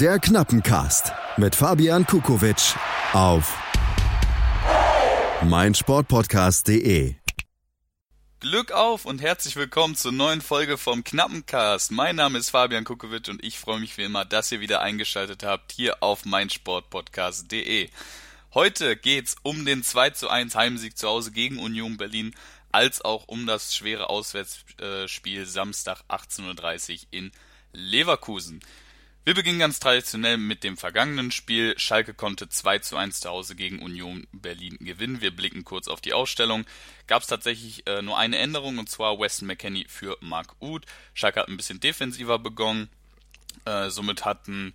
Der Knappencast mit Fabian Kukowitsch auf meinsportpodcast.de. Glück auf und herzlich willkommen zur neuen Folge vom Knappencast. Mein Name ist Fabian Kukowitsch und ich freue mich wie immer, dass ihr wieder eingeschaltet habt hier auf meinsportpodcast.de. Heute geht's um den 2 zu 1 Heimsieg zu Hause gegen Union Berlin, als auch um das schwere Auswärtsspiel Samstag 18.30 Uhr in Leverkusen. Wir beginnen ganz traditionell mit dem vergangenen Spiel. Schalke konnte 2 zu 1 zu Hause gegen Union Berlin gewinnen. Wir blicken kurz auf die Ausstellung. Gab es tatsächlich äh, nur eine Änderung und zwar Weston McKenney für Mark Uth. Schalke hat ein bisschen defensiver begonnen. Äh, somit hatten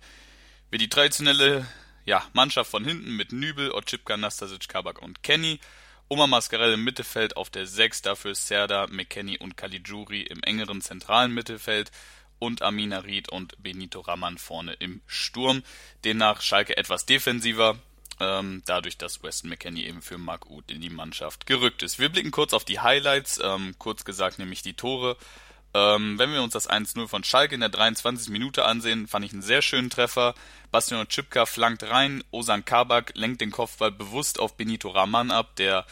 wir die traditionelle ja, Mannschaft von hinten mit Nübel, Otschipka, Nastasic, Kabak und Kenny. Oma Mascarell im Mittelfeld auf der 6, dafür Serda, McKenny und Caligiuri im engeren zentralen Mittelfeld und Amina Ried und Benito Raman vorne im Sturm. Demnach Schalke etwas defensiver, ähm, dadurch, dass Weston McKenney eben für Mark Uth in die Mannschaft gerückt ist. Wir blicken kurz auf die Highlights, ähm, kurz gesagt nämlich die Tore. Ähm, wenn wir uns das 1-0 von Schalke in der 23. Minute ansehen, fand ich einen sehr schönen Treffer. Bastian Chipka flankt rein, Osan Kabak lenkt den Kopfball bewusst auf Benito Raman ab, der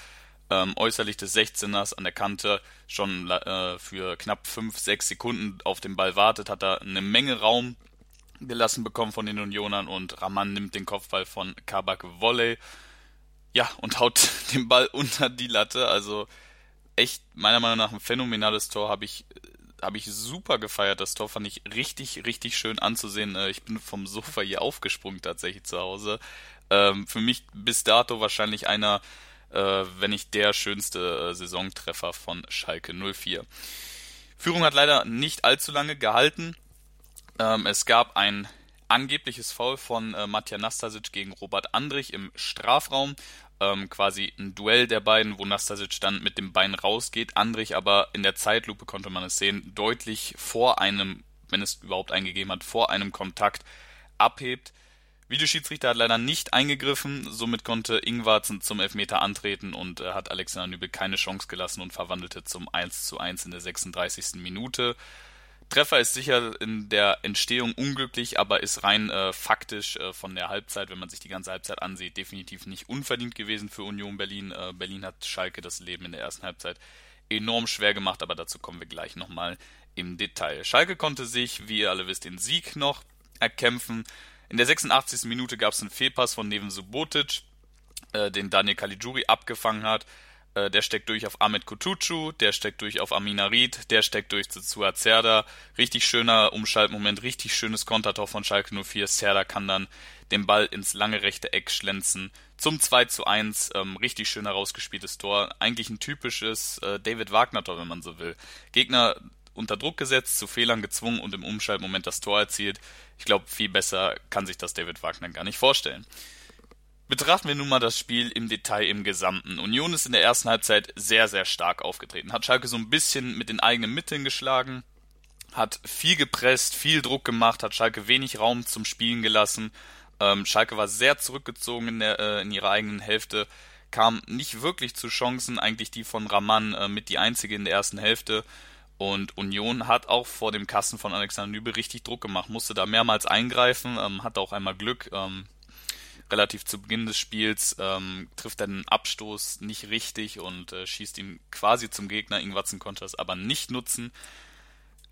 ähm, äußerlich des 16ers an der Kante schon äh, für knapp 5, 6 Sekunden auf den Ball wartet, hat er eine Menge Raum gelassen bekommen von den Unionern und Raman nimmt den Kopfball von Kabak Volley. Ja, und haut den Ball unter die Latte. Also echt, meiner Meinung nach, ein phänomenales Tor. Habe ich, hab ich super gefeiert. Das Tor fand ich richtig, richtig schön anzusehen. Äh, ich bin vom Sofa hier aufgesprungen tatsächlich zu Hause. Ähm, für mich bis dato wahrscheinlich einer äh, wenn nicht der schönste äh, Saisontreffer von Schalke 04. Führung hat leider nicht allzu lange gehalten. Ähm, es gab ein angebliches Foul von äh, Matja Nastasic gegen Robert Andrich im Strafraum. Ähm, quasi ein Duell der beiden, wo Nastasic dann mit dem Bein rausgeht. Andrich aber in der Zeitlupe konnte man es sehen, deutlich vor einem, wenn es überhaupt eingegeben hat, vor einem Kontakt abhebt. Videoschiedsrichter hat leider nicht eingegriffen, somit konnte Ingwarzen zum Elfmeter antreten und äh, hat Alexander Nübel keine Chance gelassen und verwandelte zum 1 zu 1 in der 36. Minute. Treffer ist sicher in der Entstehung unglücklich, aber ist rein äh, faktisch äh, von der Halbzeit, wenn man sich die ganze Halbzeit ansieht, definitiv nicht unverdient gewesen für Union Berlin. Äh, Berlin hat Schalke das Leben in der ersten Halbzeit enorm schwer gemacht, aber dazu kommen wir gleich nochmal im Detail. Schalke konnte sich, wie ihr alle wisst, den Sieg noch erkämpfen. In der 86. Minute gab es einen Fehlpass von Neven Subotic, äh, den Daniel Caligiuri abgefangen hat. Äh, der steckt durch auf Ahmed Kutucu, der steckt durch auf Amina Ried, der steckt durch zu Zua Zerda. Richtig schöner Umschaltmoment, richtig schönes Kontertor von Schalke 04. Zerda kann dann den Ball ins lange rechte Eck schlänzen. Zum 2 zu 1, ähm, richtig schön herausgespieltes Tor. Eigentlich ein typisches äh, David Wagner-Tor, wenn man so will. Gegner unter Druck gesetzt, zu Fehlern gezwungen und im Umschaltmoment das Tor erzielt. Ich glaube, viel besser kann sich das David Wagner gar nicht vorstellen. Betrachten wir nun mal das Spiel im Detail im Gesamten. Union ist in der ersten Halbzeit sehr, sehr stark aufgetreten. Hat Schalke so ein bisschen mit den eigenen Mitteln geschlagen, hat viel gepresst, viel Druck gemacht, hat Schalke wenig Raum zum Spielen gelassen. Ähm, Schalke war sehr zurückgezogen in, der, äh, in ihrer eigenen Hälfte, kam nicht wirklich zu Chancen, eigentlich die von Raman äh, mit die einzige in der ersten Hälfte. Und Union hat auch vor dem Kasten von Alexander Nübel richtig Druck gemacht, musste da mehrmals eingreifen, ähm, hatte auch einmal Glück. Ähm, relativ zu Beginn des Spiels ähm, trifft er den Abstoß nicht richtig und äh, schießt ihn quasi zum Gegner. Ingwatzen konnte das aber nicht nutzen.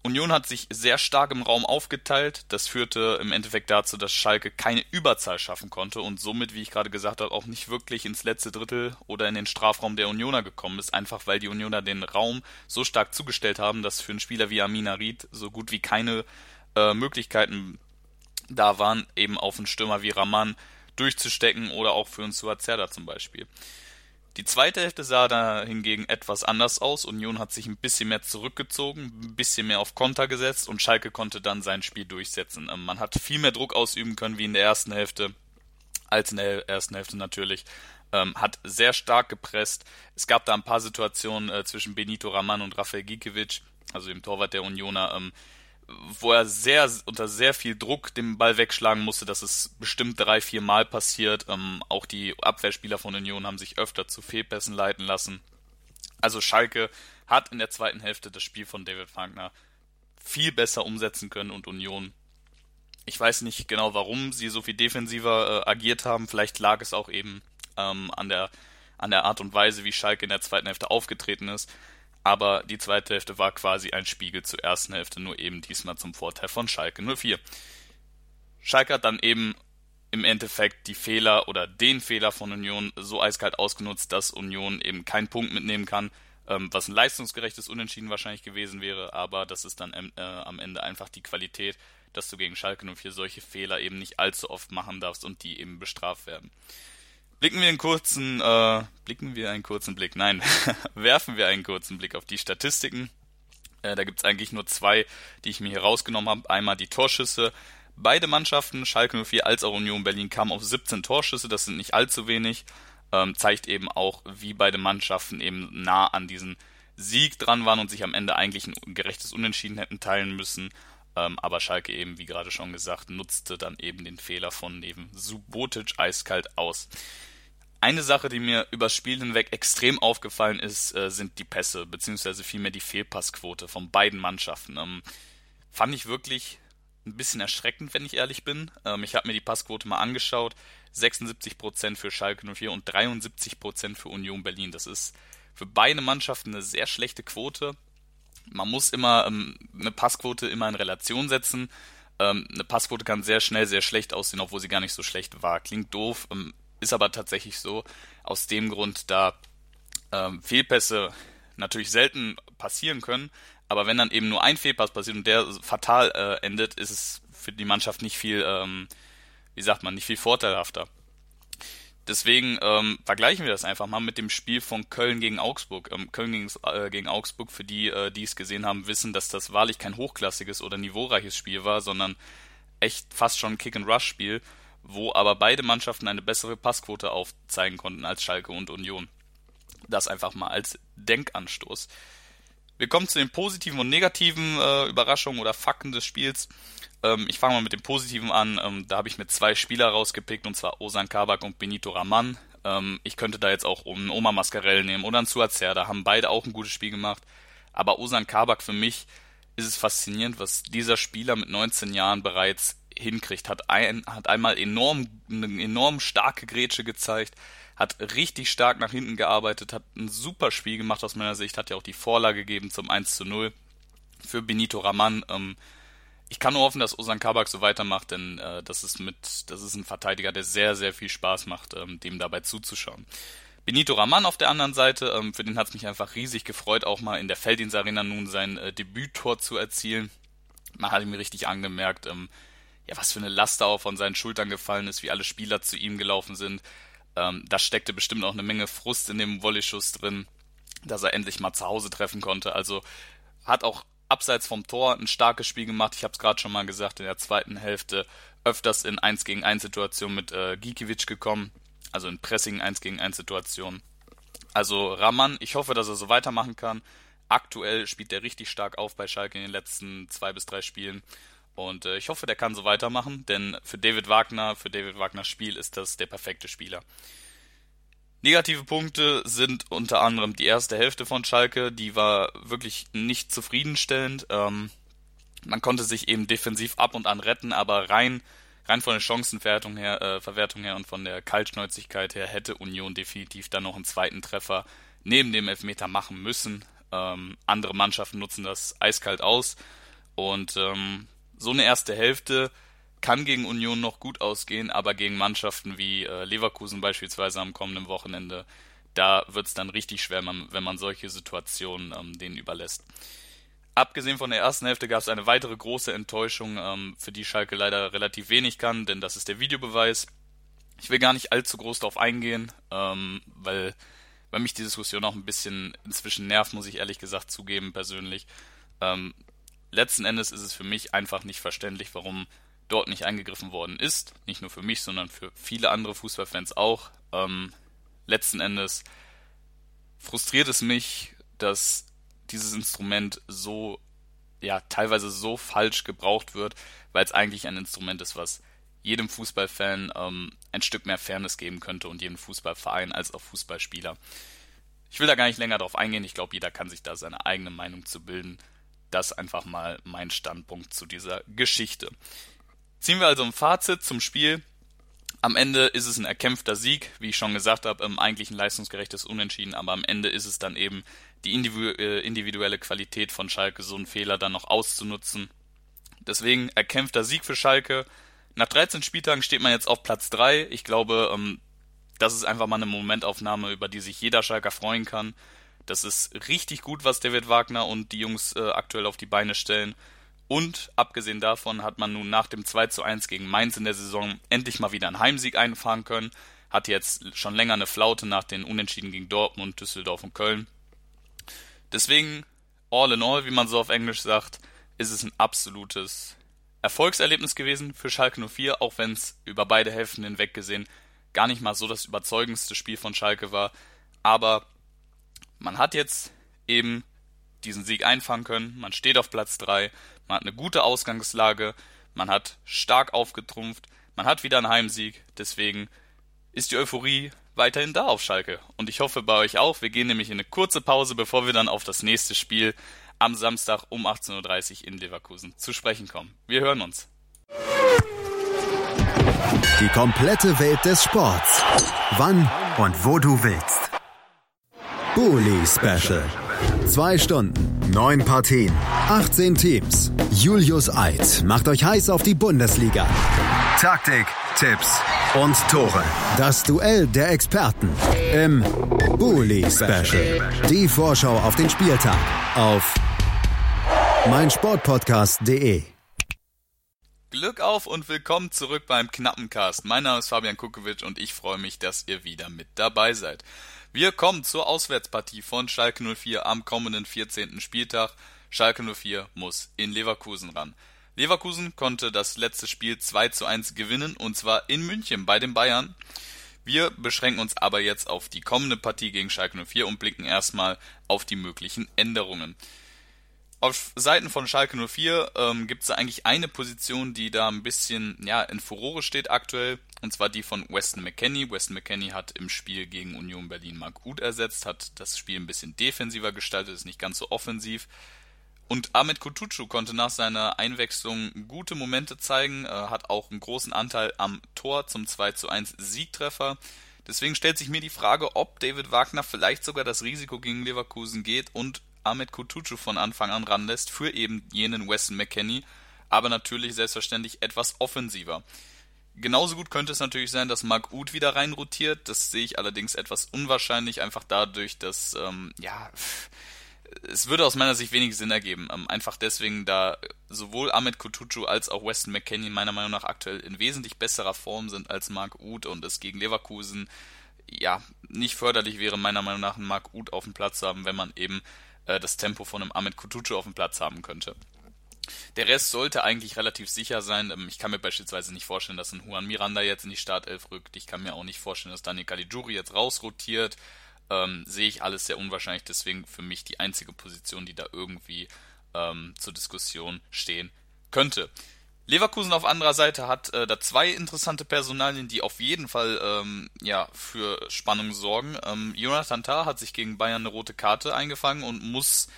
Union hat sich sehr stark im Raum aufgeteilt. Das führte im Endeffekt dazu, dass Schalke keine Überzahl schaffen konnte und somit, wie ich gerade gesagt habe, auch nicht wirklich ins letzte Drittel oder in den Strafraum der Unioner gekommen ist, einfach weil die Unioner den Raum so stark zugestellt haben, dass für einen Spieler wie Amina Ried so gut wie keine äh, Möglichkeiten da waren, eben auf einen Stürmer wie Raman durchzustecken oder auch für einen Suazerda zum Beispiel. Die zweite Hälfte sah da hingegen etwas anders aus. Union hat sich ein bisschen mehr zurückgezogen, ein bisschen mehr auf Konter gesetzt und Schalke konnte dann sein Spiel durchsetzen. Ähm, man hat viel mehr Druck ausüben können wie in der ersten Hälfte, als in der ersten Hälfte natürlich. Ähm, hat sehr stark gepresst. Es gab da ein paar Situationen äh, zwischen Benito Raman und Rafael Gikiewicz, also dem Torwart der Unioner, ähm, wo er sehr unter sehr viel Druck den Ball wegschlagen musste, dass es bestimmt drei, vier Mal passiert. Ähm, auch die Abwehrspieler von Union haben sich öfter zu Fehlpässen leiten lassen. Also Schalke hat in der zweiten Hälfte das Spiel von David Wagner viel besser umsetzen können und Union Ich weiß nicht genau, warum sie so viel defensiver äh, agiert haben. Vielleicht lag es auch eben ähm, an, der, an der Art und Weise, wie Schalke in der zweiten Hälfte aufgetreten ist. Aber die zweite Hälfte war quasi ein Spiegel zur ersten Hälfte, nur eben diesmal zum Vorteil von Schalke 04. Schalke hat dann eben im Endeffekt die Fehler oder den Fehler von Union so eiskalt ausgenutzt, dass Union eben keinen Punkt mitnehmen kann, ähm, was ein leistungsgerechtes Unentschieden wahrscheinlich gewesen wäre, aber das ist dann äh, am Ende einfach die Qualität, dass du gegen Schalke 04 solche Fehler eben nicht allzu oft machen darfst und die eben bestraft werden. Blicken wir einen kurzen, äh, blicken wir einen kurzen Blick, nein, werfen wir einen kurzen Blick auf die Statistiken. Äh, da gibt's eigentlich nur zwei, die ich mir hier rausgenommen habe. Einmal die Torschüsse. Beide Mannschaften, Schalke 04 als auch Union Berlin, kamen auf 17 Torschüsse, das sind nicht allzu wenig. Ähm, zeigt eben auch, wie beide Mannschaften eben nah an diesen Sieg dran waren und sich am Ende eigentlich ein gerechtes Unentschieden hätten teilen müssen. Ähm, aber Schalke eben, wie gerade schon gesagt, nutzte dann eben den Fehler von neben Subotic eiskalt aus. Eine Sache, die mir übers Spiel hinweg extrem aufgefallen ist, äh, sind die Pässe, beziehungsweise vielmehr die Fehlpassquote von beiden Mannschaften. Ähm, fand ich wirklich ein bisschen erschreckend, wenn ich ehrlich bin. Ähm, ich habe mir die Passquote mal angeschaut. 76% für Schalke 04 und 73% für Union Berlin. Das ist für beide Mannschaften eine sehr schlechte Quote. Man muss immer ähm, eine Passquote immer in Relation setzen. Ähm, eine Passquote kann sehr schnell sehr schlecht aussehen, obwohl sie gar nicht so schlecht war. Klingt doof, ähm, ist aber tatsächlich so. Aus dem Grund, da ähm, Fehlpässe natürlich selten passieren können, aber wenn dann eben nur ein Fehlpass passiert und der fatal äh, endet, ist es für die Mannschaft nicht viel, ähm, wie sagt man, nicht viel vorteilhafter. Deswegen ähm, vergleichen wir das einfach mal mit dem Spiel von Köln gegen Augsburg. Ähm, Köln gegen, äh, gegen Augsburg, für die, äh, die es gesehen haben, wissen, dass das wahrlich kein hochklassiges oder niveaureiches Spiel war, sondern echt fast schon ein Kick-and-Rush-Spiel wo aber beide Mannschaften eine bessere Passquote aufzeigen konnten als Schalke und Union. Das einfach mal als Denkanstoß. Wir kommen zu den positiven und negativen äh, Überraschungen oder Fakten des Spiels. Ähm, ich fange mal mit dem Positiven an. Ähm, da habe ich mir zwei Spieler rausgepickt, und zwar Osan Kabak und Benito Raman. Ähm, ich könnte da jetzt auch einen Oma Mascarell nehmen oder einen Suazer. Da haben beide auch ein gutes Spiel gemacht. Aber Osan Kabak für mich ist es faszinierend, was dieser Spieler mit 19 Jahren bereits hinkriegt. Hat, ein, hat einmal enorm, eine enorm starke Grätsche gezeigt, hat richtig stark nach hinten gearbeitet, hat ein super Spiel gemacht aus meiner Sicht, hat ja auch die Vorlage gegeben zum 1 zu 0 für Benito Raman. Ähm, ich kann nur hoffen, dass Osan Kabak so weitermacht, denn äh, das ist mit, das ist ein Verteidiger, der sehr, sehr viel Spaß macht, ähm, dem dabei zuzuschauen. Benito Raman auf der anderen Seite, ähm, für den hat es mich einfach riesig gefreut, auch mal in der Feldins Arena nun sein äh, Debüttor zu erzielen. Man hat ihm richtig angemerkt, ähm, ja, was für eine Last da auch von seinen Schultern gefallen ist, wie alle Spieler zu ihm gelaufen sind. Ähm, da steckte bestimmt auch eine Menge Frust in dem Volley-Schuss drin, dass er endlich mal zu Hause treffen konnte. Also hat auch abseits vom Tor ein starkes Spiel gemacht. Ich habe es gerade schon mal gesagt, in der zweiten Hälfte öfters in 1 gegen 1 Situationen mit äh, Gikiewicz gekommen, also in Pressing 1 gegen 1 Situationen. Also Raman, ich hoffe, dass er so weitermachen kann. Aktuell spielt er richtig stark auf bei Schalke in den letzten zwei bis drei Spielen. Und äh, ich hoffe, der kann so weitermachen, denn für David Wagner, für David Wagners Spiel ist das der perfekte Spieler. Negative Punkte sind unter anderem die erste Hälfte von Schalke, die war wirklich nicht zufriedenstellend. Ähm, man konnte sich eben defensiv ab und an retten, aber rein, rein von der Chancenverwertung her, äh, Verwertung her und von der Kaltschnäuzigkeit her hätte Union definitiv dann noch einen zweiten Treffer neben dem Elfmeter machen müssen. Ähm, andere Mannschaften nutzen das eiskalt aus und ähm, so eine erste Hälfte kann gegen Union noch gut ausgehen, aber gegen Mannschaften wie äh, Leverkusen beispielsweise am kommenden Wochenende, da wird es dann richtig schwer, wenn man solche Situationen ähm, denen überlässt. Abgesehen von der ersten Hälfte gab es eine weitere große Enttäuschung, ähm, für die Schalke leider relativ wenig kann, denn das ist der Videobeweis. Ich will gar nicht allzu groß darauf eingehen, ähm, weil, weil mich die Diskussion auch ein bisschen inzwischen nervt, muss ich ehrlich gesagt zugeben, persönlich. Ähm, letzten Endes ist es für mich einfach nicht verständlich, warum dort nicht eingegriffen worden ist. Nicht nur für mich, sondern für viele andere Fußballfans auch. Ähm, letzten Endes frustriert es mich, dass dieses Instrument so, ja, teilweise so falsch gebraucht wird, weil es eigentlich ein Instrument ist, was jedem Fußballfan ähm, ein Stück mehr Fairness geben könnte und jedem Fußballverein als auch Fußballspieler. Ich will da gar nicht länger drauf eingehen. Ich glaube, jeder kann sich da seine eigene Meinung zu bilden das einfach mal mein Standpunkt zu dieser Geschichte. Ziehen wir also ein Fazit zum Spiel. Am Ende ist es ein erkämpfter Sieg, wie ich schon gesagt habe, ähm, eigentlich ein leistungsgerechtes Unentschieden, aber am Ende ist es dann eben die äh, individuelle Qualität von Schalke, so einen Fehler dann noch auszunutzen. Deswegen erkämpfter Sieg für Schalke. Nach 13 Spieltagen steht man jetzt auf Platz 3. Ich glaube, ähm, das ist einfach mal eine Momentaufnahme, über die sich jeder Schalker freuen kann. Das ist richtig gut, was David Wagner und die Jungs äh, aktuell auf die Beine stellen. Und abgesehen davon hat man nun nach dem 2 zu 1 gegen Mainz in der Saison endlich mal wieder einen Heimsieg einfahren können. Hat jetzt schon länger eine Flaute nach den Unentschieden gegen Dortmund, Düsseldorf und Köln. Deswegen, all in all, wie man so auf Englisch sagt, ist es ein absolutes Erfolgserlebnis gewesen für Schalke 04, auch wenn es über beide Hälften hinweg gesehen gar nicht mal so das überzeugendste Spiel von Schalke war. Aber man hat jetzt eben diesen Sieg einfangen können. Man steht auf Platz 3, man hat eine gute Ausgangslage, man hat stark aufgetrumpft, man hat wieder einen Heimsieg. Deswegen ist die Euphorie weiterhin da auf Schalke. Und ich hoffe bei euch auch. Wir gehen nämlich in eine kurze Pause, bevor wir dann auf das nächste Spiel am Samstag um 18.30 Uhr in Leverkusen zu sprechen kommen. Wir hören uns. Die komplette Welt des Sports. Wann und wo du willst. Bully Special. Zwei Stunden, neun Partien, 18 Teams. Julius Eid macht euch heiß auf die Bundesliga. Taktik, Tipps und Tore. Das Duell der Experten im Bully Special. Die Vorschau auf den Spieltag auf meinsportpodcast.de. Glück auf und willkommen zurück beim Knappencast. Mein Name ist Fabian Kukowitsch und ich freue mich, dass ihr wieder mit dabei seid. Wir kommen zur Auswärtspartie von Schalke 04 am kommenden 14. Spieltag. Schalke 04 muss in Leverkusen ran. Leverkusen konnte das letzte Spiel 2 zu 1 gewinnen und zwar in München bei den Bayern. Wir beschränken uns aber jetzt auf die kommende Partie gegen Schalke 04 und blicken erstmal auf die möglichen Änderungen. Auf Seiten von Schalke 04 ähm, gibt es eigentlich eine Position, die da ein bisschen ja, in Furore steht aktuell, und zwar die von Weston McKenney. Weston McKenney hat im Spiel gegen Union Berlin Mark Uth ersetzt, hat das Spiel ein bisschen defensiver gestaltet, ist nicht ganz so offensiv. Und Ahmed Kutucu konnte nach seiner Einwechslung gute Momente zeigen, äh, hat auch einen großen Anteil am Tor zum 2 zu 1 Siegtreffer. Deswegen stellt sich mir die Frage, ob David Wagner vielleicht sogar das Risiko gegen Leverkusen geht und Ahmed Kutucu von Anfang an ranlässt für eben jenen Weston McKenney, aber natürlich selbstverständlich etwas offensiver. Genauso gut könnte es natürlich sein, dass Mark Uth wieder reinrotiert. Das sehe ich allerdings etwas unwahrscheinlich, einfach dadurch, dass, ähm, ja, es würde aus meiner Sicht wenig Sinn ergeben. Ähm, einfach deswegen, da sowohl Ahmed Kutucu als auch Weston McKenney meiner Meinung nach aktuell in wesentlich besserer Form sind als Mark Uth und es gegen Leverkusen ja nicht förderlich wäre, meiner Meinung nach einen Mark Uth auf dem Platz zu haben, wenn man eben äh, das Tempo von einem Ahmed Kutucu auf dem Platz haben könnte. Der Rest sollte eigentlich relativ sicher sein. Ähm, ich kann mir beispielsweise nicht vorstellen, dass ein Juan Miranda jetzt in die Startelf rückt. Ich kann mir auch nicht vorstellen, dass Daniel Caligiuri jetzt rausrotiert. Ähm, sehe ich alles sehr unwahrscheinlich. Deswegen für mich die einzige Position, die da irgendwie ähm, zur Diskussion stehen könnte. Leverkusen auf anderer Seite hat äh, da zwei interessante Personalien, die auf jeden Fall ähm, ja für Spannung sorgen. Ähm, Jonathan Tah hat sich gegen Bayern eine rote Karte eingefangen und muss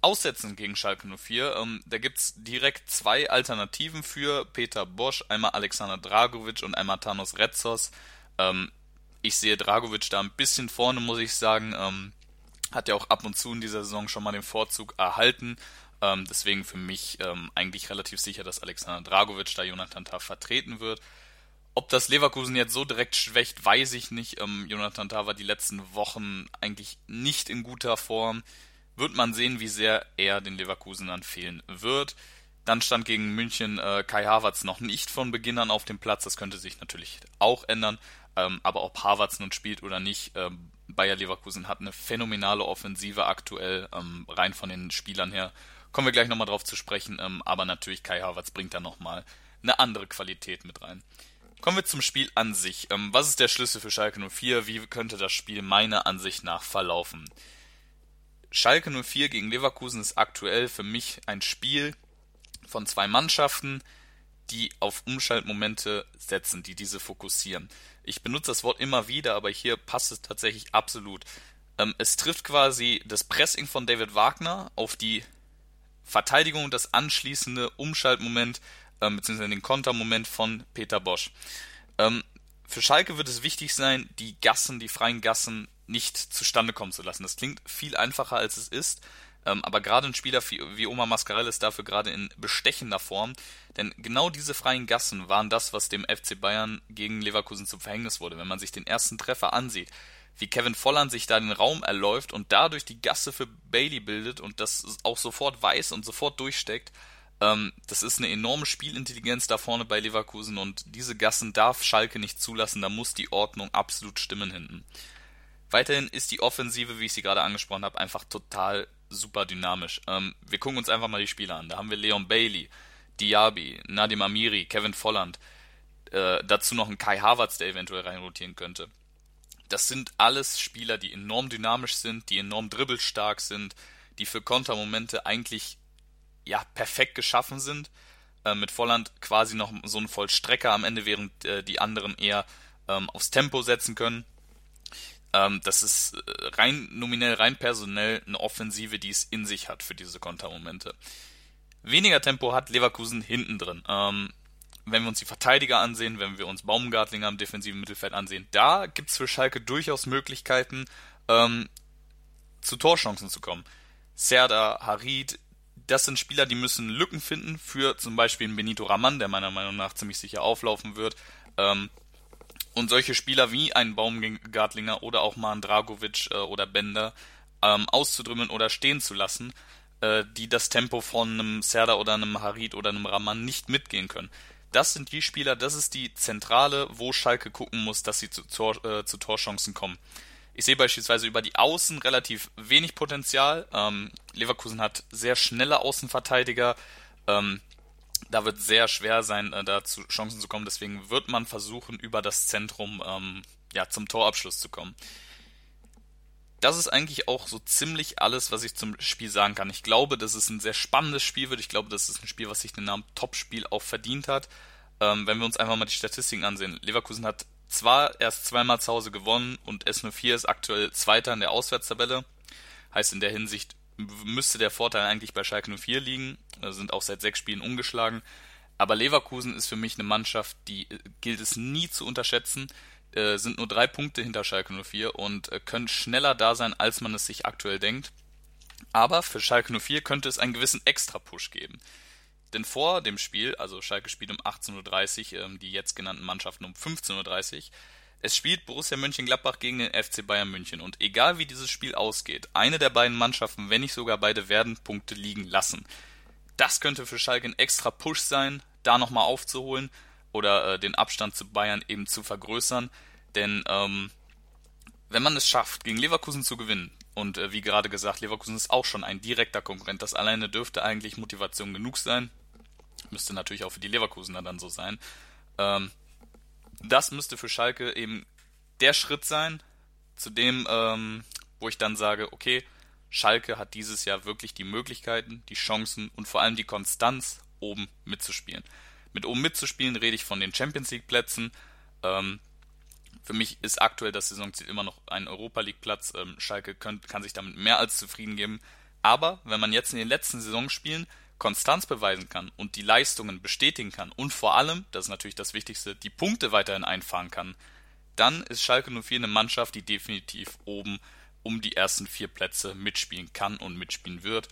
aussetzen gegen Schalke 04. Ähm, da gibt's direkt zwei Alternativen für Peter Bosch, einmal Alexander Dragovic und einmal Thanos Retzos. Ähm, ich sehe Dragovic da ein bisschen vorne, muss ich sagen. Ähm, hat ja auch ab und zu in dieser Saison schon mal den Vorzug erhalten. Ähm, deswegen für mich ähm, eigentlich relativ sicher, dass Alexander Dragovic da Jonathan Tah vertreten wird. Ob das Leverkusen jetzt so direkt schwächt, weiß ich nicht. Ähm, Jonathan Tah war die letzten Wochen eigentlich nicht in guter Form. Wird man sehen, wie sehr er den Leverkusenern fehlen wird. Dann stand gegen München äh, Kai Havertz noch nicht von Beginn an auf dem Platz. Das könnte sich natürlich auch ändern. Ähm, aber ob Havertz nun spielt oder nicht, ähm, Bayer Leverkusen hat eine phänomenale Offensive aktuell, ähm, rein von den Spielern her. Kommen wir gleich nochmal drauf zu sprechen, ähm, aber natürlich Kai Havertz bringt da nochmal eine andere Qualität mit rein. Kommen wir zum Spiel an sich. Ähm, was ist der Schlüssel für Schalke 04? Wie könnte das Spiel meiner Ansicht nach verlaufen? Schalke 04 gegen Leverkusen ist aktuell für mich ein Spiel von zwei Mannschaften, die auf Umschaltmomente setzen, die diese fokussieren. Ich benutze das Wort immer wieder, aber hier passt es tatsächlich absolut. Ähm, es trifft quasi das Pressing von David Wagner auf die Verteidigung, das anschließende Umschaltmoment ähm, beziehungsweise den Kontermoment von Peter Bosch. Ähm, für Schalke wird es wichtig sein, die Gassen, die freien Gassen nicht zustande kommen zu lassen. Das klingt viel einfacher, als es ist. Ähm, aber gerade ein Spieler wie, Omar Mascarell ist dafür gerade in bestechender Form. Denn genau diese freien Gassen waren das, was dem FC Bayern gegen Leverkusen zum Verhängnis wurde. Wenn man sich den ersten Treffer ansieht, wie Kevin Volland sich da den Raum erläuft und dadurch die Gasse für Bailey bildet und das auch sofort weiß und sofort durchsteckt, ähm, das ist eine enorme Spielintelligenz da vorne bei Leverkusen und diese Gassen darf Schalke nicht zulassen, da muss die Ordnung absolut stimmen hinten. Weiterhin ist die Offensive, wie ich sie gerade angesprochen habe, einfach total super dynamisch. Ähm, wir gucken uns einfach mal die Spieler an. Da haben wir Leon Bailey, Diaby, Nadim Amiri, Kevin Volland, äh, dazu noch ein Kai Havertz, der eventuell reinrotieren könnte. Das sind alles Spieler, die enorm dynamisch sind, die enorm dribbelstark sind, die für Kontermomente eigentlich ja perfekt geschaffen sind. Äh, mit Volland quasi noch so ein Vollstrecker am Ende, während äh, die anderen eher ähm, aufs Tempo setzen können. Ähm, das ist äh, rein nominell, rein personell eine Offensive, die es in sich hat für diese Kontermomente. Weniger Tempo hat Leverkusen hinten drin. Ähm, wenn wir uns die Verteidiger ansehen, wenn wir uns Baumgartlinger im defensiven Mittelfeld ansehen, da gibt es für Schalke durchaus Möglichkeiten, ähm, zu Torchancen zu kommen. Serda, Harid, das sind Spieler, die müssen Lücken finden für zum Beispiel einen Benito Raman, der meiner Meinung nach ziemlich sicher auflaufen wird. Ähm, und solche Spieler wie ein Baumgartlinger oder auch mal ein Dragovic äh, oder Bender ähm, auszudrümmeln oder stehen zu lassen, äh, die das Tempo von einem Serda oder einem Harid oder einem Raman nicht mitgehen können. Das sind die Spieler, das ist die Zentrale, wo Schalke gucken muss, dass sie zu, Tor, äh, zu Torchancen kommen. Ich sehe beispielsweise über die Außen relativ wenig Potenzial. Ähm, Leverkusen hat sehr schnelle Außenverteidiger. Ähm, da wird sehr schwer sein, äh, da zu Chancen zu kommen. Deswegen wird man versuchen, über das Zentrum ähm, ja, zum Torabschluss zu kommen. Das ist eigentlich auch so ziemlich alles, was ich zum Spiel sagen kann. Ich glaube, dass es ein sehr spannendes Spiel wird. Ich glaube, das ist ein Spiel, was sich den Namen Topspiel auch verdient hat. Ähm, wenn wir uns einfach mal die Statistiken ansehen. Leverkusen hat zwar erst zweimal zu Hause gewonnen und S04 ist aktuell Zweiter in der Auswärtstabelle. Heißt in der Hinsicht müsste der Vorteil eigentlich bei Schalke 04 liegen. Sind auch seit sechs Spielen ungeschlagen. Aber Leverkusen ist für mich eine Mannschaft, die äh, gilt es nie zu unterschätzen. Äh, sind nur drei Punkte hinter Schalke 04 und äh, können schneller da sein, als man es sich aktuell denkt. Aber für Schalke 04 könnte es einen gewissen Extra-Push geben. Denn vor dem Spiel, also Schalke spielt um 18.30 Uhr, ähm, die jetzt genannten Mannschaften um 15.30 Uhr, es spielt Borussia Mönchengladbach gegen den FC Bayern München und egal wie dieses Spiel ausgeht, eine der beiden Mannschaften, wenn nicht sogar beide, werden Punkte liegen lassen. Das könnte für Schalke ein extra Push sein, da nochmal aufzuholen oder äh, den Abstand zu Bayern eben zu vergrößern. Denn ähm, wenn man es schafft, gegen Leverkusen zu gewinnen, und äh, wie gerade gesagt, Leverkusen ist auch schon ein direkter Konkurrent, das alleine dürfte eigentlich Motivation genug sein. Müsste natürlich auch für die Leverkusener dann so sein. Ähm, das müsste für Schalke eben der Schritt sein, zu dem, ähm, wo ich dann sage, okay, Schalke hat dieses Jahr wirklich die Möglichkeiten, die Chancen und vor allem die Konstanz, oben mitzuspielen. Mit oben mitzuspielen rede ich von den Champions League Plätzen. Ähm, für mich ist aktuell das Saisonziel immer noch ein Europa League Platz. Ähm, Schalke könnt, kann sich damit mehr als zufrieden geben. Aber wenn man jetzt in den letzten Saisonspielen Konstanz beweisen kann und die Leistungen bestätigen kann und vor allem, das ist natürlich das Wichtigste, die Punkte weiterhin einfahren kann, dann ist Schalke 04 eine Mannschaft, die definitiv oben um die ersten vier Plätze mitspielen kann und mitspielen wird.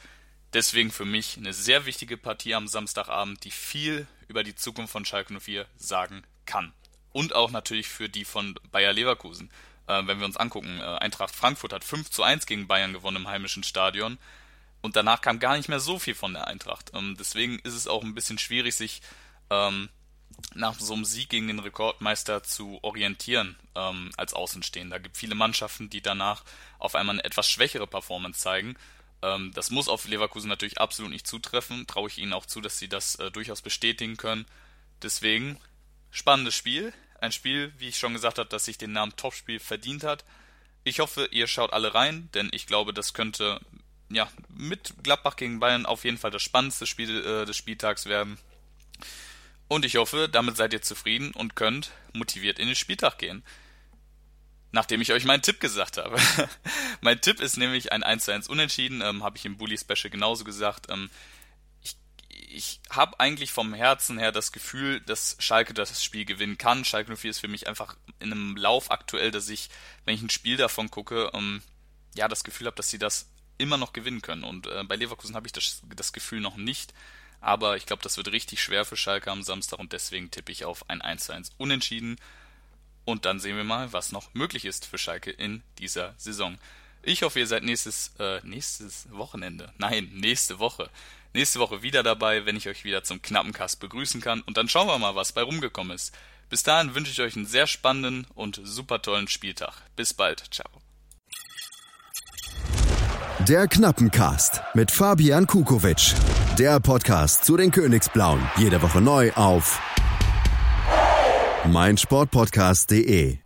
Deswegen für mich eine sehr wichtige Partie am Samstagabend, die viel über die Zukunft von Schalke 04 sagen kann. Und auch natürlich für die von Bayer Leverkusen. Äh, wenn wir uns angucken, äh, Eintracht Frankfurt hat 5 zu 1 gegen Bayern gewonnen im heimischen Stadion. Und danach kam gar nicht mehr so viel von der Eintracht. Ähm, deswegen ist es auch ein bisschen schwierig, sich ähm, nach so einem Sieg gegen den Rekordmeister zu orientieren ähm, als Außenstehender. Da gibt viele Mannschaften, die danach auf einmal eine etwas schwächere Performance zeigen. Ähm, das muss auf Leverkusen natürlich absolut nicht zutreffen. Traue ich ihnen auch zu, dass sie das äh, durchaus bestätigen können. Deswegen spannendes Spiel. Ein Spiel, wie ich schon gesagt habe, das sich den Namen Topspiel verdient hat. Ich hoffe, ihr schaut alle rein, denn ich glaube, das könnte ja, mit Gladbach gegen Bayern auf jeden Fall das spannendste Spiel äh, des Spieltags werden. Und ich hoffe, damit seid ihr zufrieden und könnt motiviert in den Spieltag gehen. Nachdem ich euch meinen Tipp gesagt habe. mein Tipp ist nämlich ein 1 zu 1 Unentschieden, ähm, habe ich im Bully Special genauso gesagt. Ähm, ich, ich habe eigentlich vom Herzen her das Gefühl, dass Schalke das Spiel gewinnen kann. Schalke 04 ist für mich einfach in einem Lauf aktuell, dass ich, wenn ich ein Spiel davon gucke, ähm, ja, das Gefühl habe, dass sie das immer noch gewinnen können. Und äh, bei Leverkusen habe ich das, das Gefühl noch nicht. Aber ich glaube, das wird richtig schwer für Schalke am Samstag und deswegen tippe ich auf ein 1 1 Unentschieden. Und dann sehen wir mal, was noch möglich ist für Schalke in dieser Saison. Ich hoffe, ihr seid nächstes, äh, nächstes Wochenende. Nein, nächste Woche. Nächste Woche wieder dabei, wenn ich euch wieder zum knappen Cast begrüßen kann. Und dann schauen wir mal, was bei rumgekommen ist. Bis dahin wünsche ich euch einen sehr spannenden und super tollen Spieltag. Bis bald. Ciao. Der Knappencast mit Fabian Kukowitsch. Der Podcast zu den Königsblauen. Jede Woche neu auf meinsportpodcast.de.